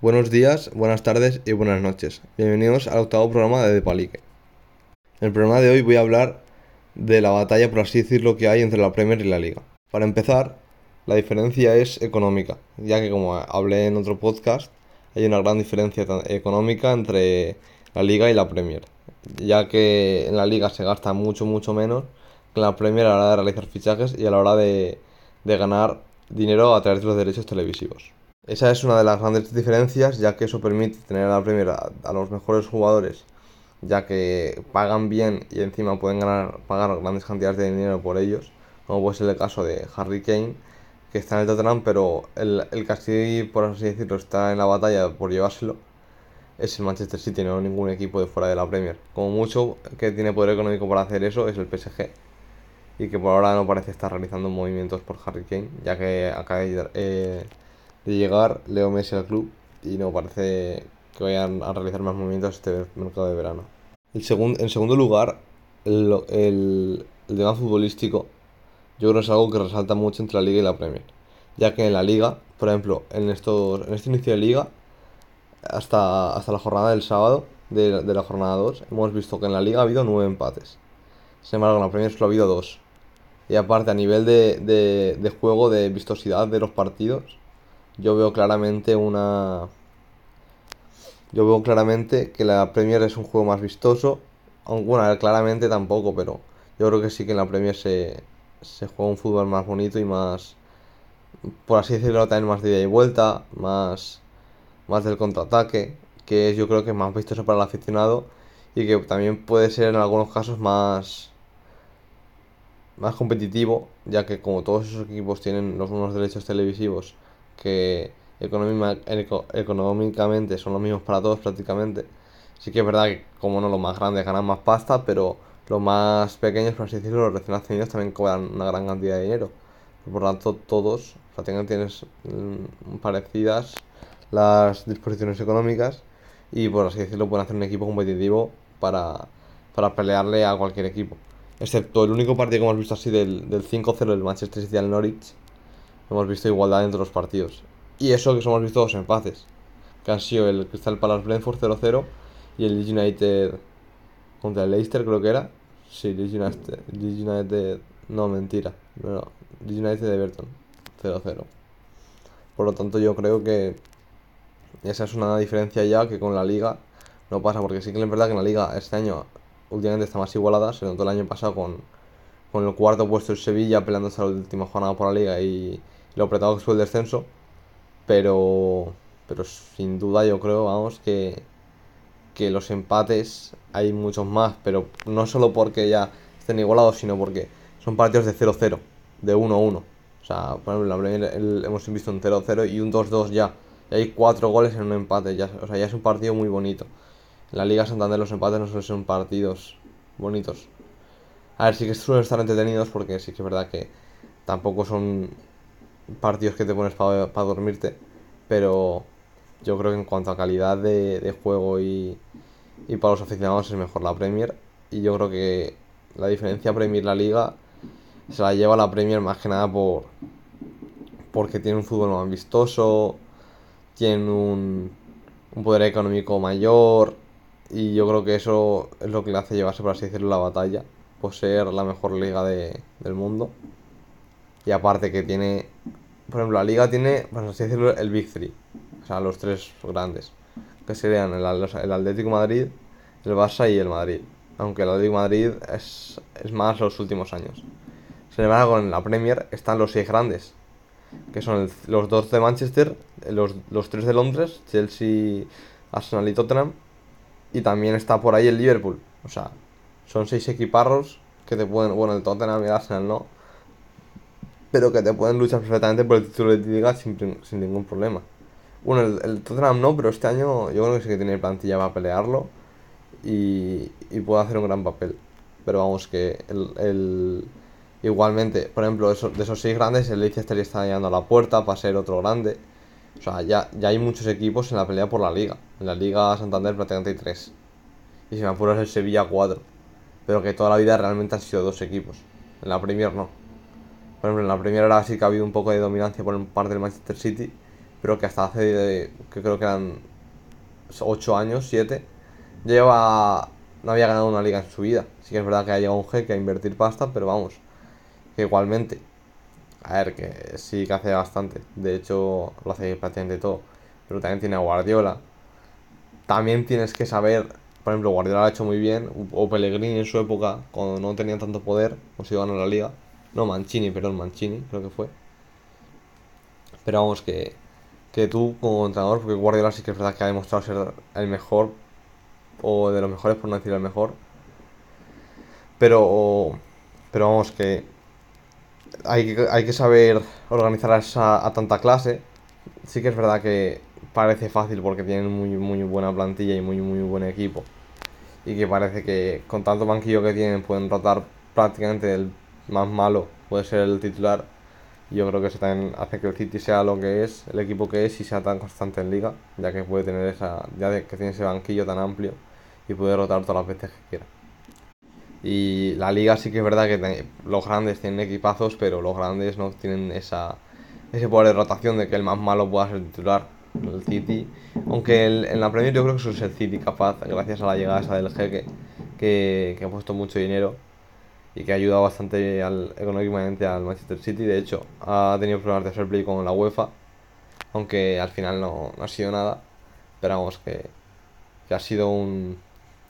Buenos días, buenas tardes y buenas noches. Bienvenidos al octavo programa de Depalique. En el programa de hoy voy a hablar de la batalla, por así decirlo, que hay entre la Premier y la Liga. Para empezar, la diferencia es económica, ya que como hablé en otro podcast, hay una gran diferencia económica entre la Liga y la Premier, ya que en la Liga se gasta mucho, mucho menos que en la Premier a la hora de realizar fichajes y a la hora de, de ganar dinero a través de los derechos televisivos. Esa es una de las grandes diferencias, ya que eso permite tener a la Premier a, los mejores jugadores, ya que pagan bien y encima pueden ganar, pagar grandes cantidades de dinero por ellos, como puede ser el caso de Harry Kane, que está en el Tottenham, pero el, el que por así decirlo, está en la batalla por llevárselo, es el Manchester City, no ningún equipo de fuera de la Premier. Como mucho que tiene poder económico para hacer eso es el PSG, y que por ahora no parece estar realizando movimientos por Harry Kane, ya que de... Eh, de llegar Leo Messi al club y no parece que vayan a realizar más movimientos este mercado de verano. El en segundo lugar, el, tema futbolístico yo creo que es algo que resalta mucho entre la Liga y la Premier. Ya que en la Liga, por ejemplo, en, estos, en este inicio de Liga, hasta, hasta la jornada del sábado, de, la jornada 2, hemos visto que en la Liga ha habido 9 empates. Sin embargo, en la Premier solo ha habido 2. Y aparte, a nivel de juego, de vistosidad de los partidos, yo veo claramente una... Yo veo claramente que la Premier es un juego más vistoso. Aunque bueno, claramente tampoco, pero yo creo que sí que en la Premier se, se juega un fútbol más bonito y más, por así decirlo, también más de ida y vuelta, más, más del contraataque, que es yo creo que es más vistoso para el aficionado y que también puede ser en algunos casos más, más competitivo, ya que como todos esos equipos tienen los mismos derechos televisivos que económicamente son los mismos para todos prácticamente. Sí que es verdad que como no los más grandes ganan más pasta, pero los más pequeños, por así decirlo, los recién nacidos también cobran una gran cantidad de dinero. Por lo tanto, todos prácticamente tienes mm, parecidas las disposiciones económicas y por así decirlo pueden hacer un equipo competitivo para, para pelearle a cualquier equipo. Excepto el único partido que hemos visto así del, del 5-0 del Manchester City al Norwich, hemos visto igualdad entre los partidos. Y eso que hemos visto dos empates, que han sido el Crystal Palace Brentford 0-0 y el Leeds United contra el Leicester creo que era. Sí, Leeds United, United no, mentira, no, Leeds United Everton 0-0. Por lo tanto yo creo que esa es una diferencia ya que con la liga no pasa, porque sí que es verdad que en la liga este año últimamente está más igualada, se notó el año pasado con, con el cuarto puesto el Sevilla peleando hasta la última jornada por la liga y lo apretado que fue el descenso. Pero, pero sin duda yo creo, vamos, que, que los empates hay muchos más, pero no solo porque ya estén igualados, sino porque son partidos de 0-0, de 1-1. O sea, por ejemplo, la Premier hemos visto un 0-0 y un 2-2 ya. Y hay 4 goles en un empate, ya, o sea, ya es un partido muy bonito. En la Liga Santander los empates no suelen ser partidos bonitos. A ver, sí que suelen estar entretenidos porque sí que es verdad que tampoco son partidos que te pones para dormirte, pero yo creo que en cuanto a calidad de, juego y, y, para los aficionados es mejor la Premier. Y yo creo que la diferencia Premier-La Liga se la lleva la Premier más que nada por porque tiene un fútbol más vistoso, tiene un, un poder económico mayor y yo creo que eso es lo que le hace llevarse, por así decirlo, la batalla, por ser la mejor liga de, del mundo. Y aparte que tiene, por ejemplo, la liga tiene, por así decirlo, el Big Three. O sea, los tres grandes. Que serían el, el Atlético Madrid, el Barça y el Madrid. Aunque el Atlético Madrid es, es más los últimos años. Sin embargo, en la Premier están los seis grandes. Que son los dos de Manchester, los, los tres de Londres, Chelsea, Arsenal y Tottenham. Y también está por ahí el Liverpool. O sea, son seis equiparros que te pueden. Bueno, el Tottenham y el Arsenal no pero que te pueden luchar perfectamente por el título de liga sin, sin ningún problema. Bueno, el, Tottenham no, pero este año yo creo que sí que tiene plantilla para pelearlo y, y puede hacer un gran papel. Pero vamos, que el, el igualmente, por ejemplo, de esos seis grandes, el Leicester está llegando a la puerta para ser otro grande. O sea, ya, ya hay muchos equipos en la pelea por la liga. En la Liga Santander prácticamente hay tres. Y si me apuras el Sevilla cuatro. Pero que toda la vida realmente han sido dos equipos. En la Premier no. Por ejemplo, en la primera hora sí que ha habido un poco de dominancia por parte del Manchester City, pero que hasta hace, que creo que eran 8 años, 7, lleva, no había ganado una liga en su vida. Sí que es verdad que ha llegado un jeque a invertir pasta, pero vamos, que igualmente, a ver, que sí que hace bastante, de hecho lo hace prácticamente todo, pero también tiene a Guardiola. También tienes que saber, por ejemplo, Guardiola lo ha hecho muy bien, o Pellegrini en su época, cuando no tenía tanto poder, consiguió ganar la liga. No, Mancini, perdón, Mancini, creo que fue. Pero vamos, que, que tú como entrenador, porque Guardiola sí que es verdad que ha demostrado ser el mejor, o de los mejores, por no decir el mejor. Pero, pero vamos, que hay, hay que saber organizar a, a tanta clase. Sí que es verdad que parece fácil porque tienen muy, muy buena plantilla y muy, muy buen equipo. Y que parece que con tanto banquillo que tienen pueden rotar prácticamente el más malo, puede ser el titular yo creo que eso también hace que el City sea lo que es, el equipo que es y sea tan constante en liga, ya que puede tener esa, ya que tiene ese banquillo tan amplio y puede rotar todas las veces que quiera. Y la liga sí que es verdad que los grandes tienen equipazos, pero los grandes no tienen esa, ese poder de rotación de que el más malo pueda ser titular, el City. Aunque en la Premier yo creo que es el City capaz, gracias a la llegada del jeque, que, que ha puesto mucho dinero y que ha ayudado bastante al, económicamente al Manchester City. De hecho, ha tenido problemas de fair play con la UEFA, aunque al final no, ha sido nada. Pero vamos, que, que ha sido un,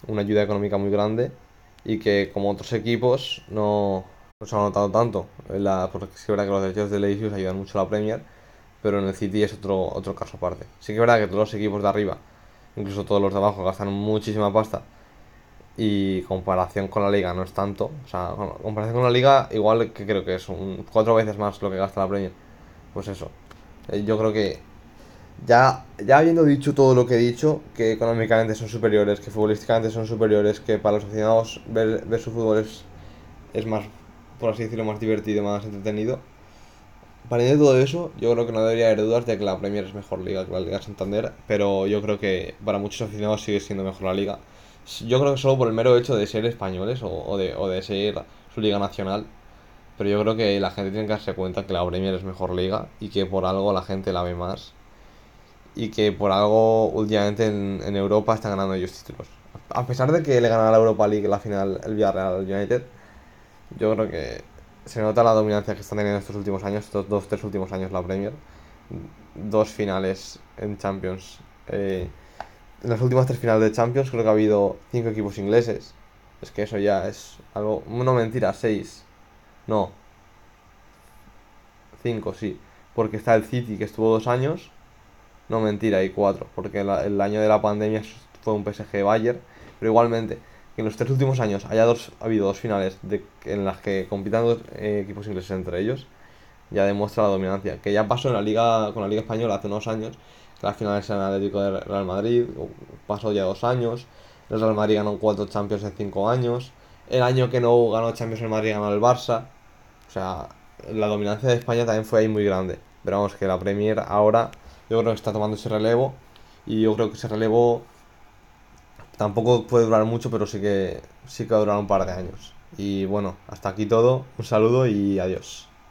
una ayuda económica muy grande y que como otros equipos no, se ha notado tanto. La, porque es verdad que los derechos de Leisius ayudan mucho a la Premier, pero en el City es otro, otro caso aparte. Sí que es verdad que todos los equipos de arriba, incluso todos los de abajo, gastan muchísima pasta y comparación con la liga no es tanto. O sea, comparación con la liga, igual que creo que es un cuatro veces más lo que gasta la Premier. Pues eso. Eh, yo creo que ya, ya habiendo dicho todo lo que he dicho, que económicamente son superiores, que futbolísticamente son superiores, que para los aficionados ver, ver su fútbol es, es más, por así decirlo, más divertido, más entretenido. Para de todo eso, yo creo que no debería haber dudas de que la Premier es mejor liga que la Liga Santander, pero yo creo que para muchos aficionados sigue siendo mejor la liga yo creo que solo por el mero hecho de ser españoles o, de, o de ser su liga nacional. Pero yo creo que la gente tiene que darse cuenta que la Premier es mejor liga y que por algo la gente la ve más. Y que por algo últimamente en, Europa están ganando ellos títulos. A pesar de que le ganara la Europa League la final el Villarreal al United, yo creo que se nota la dominancia que están teniendo estos últimos años, estos dos, tres últimos años la Premier. Dos finales en Champions. Eh, en las últimas tres finales de Champions creo que ha habido cinco equipos ingleses. Es que eso ya es algo... No, mentira, seis. No. Cinco, sí. Porque está el City, que estuvo dos años. No, mentira, hay cuatro. Porque el año de la pandemia fue un PSG Bayern. Pero igualmente, que en los tres últimos años haya dos, ha habido dos finales de, en las que compitan dos eh, equipos ingleses entre ellos, ya demuestra la dominancia. Que ya pasó en la liga con la Liga Española hace unos años las finales en el Atlético de Real Madrid, pasó ya dos años. El Real Madrid ganó cuatro Champions en cinco años. El año que no ganó Champions el Madrid ganó el Barça. O sea, la dominancia de España también fue ahí muy grande. Pero vamos, que la Premier ahora yo creo que está tomando ese relevo. Y yo creo que ese relevo tampoco puede durar mucho, pero sí que, sí que va a durar un par de años. Y bueno, hasta aquí todo. Un saludo y adiós.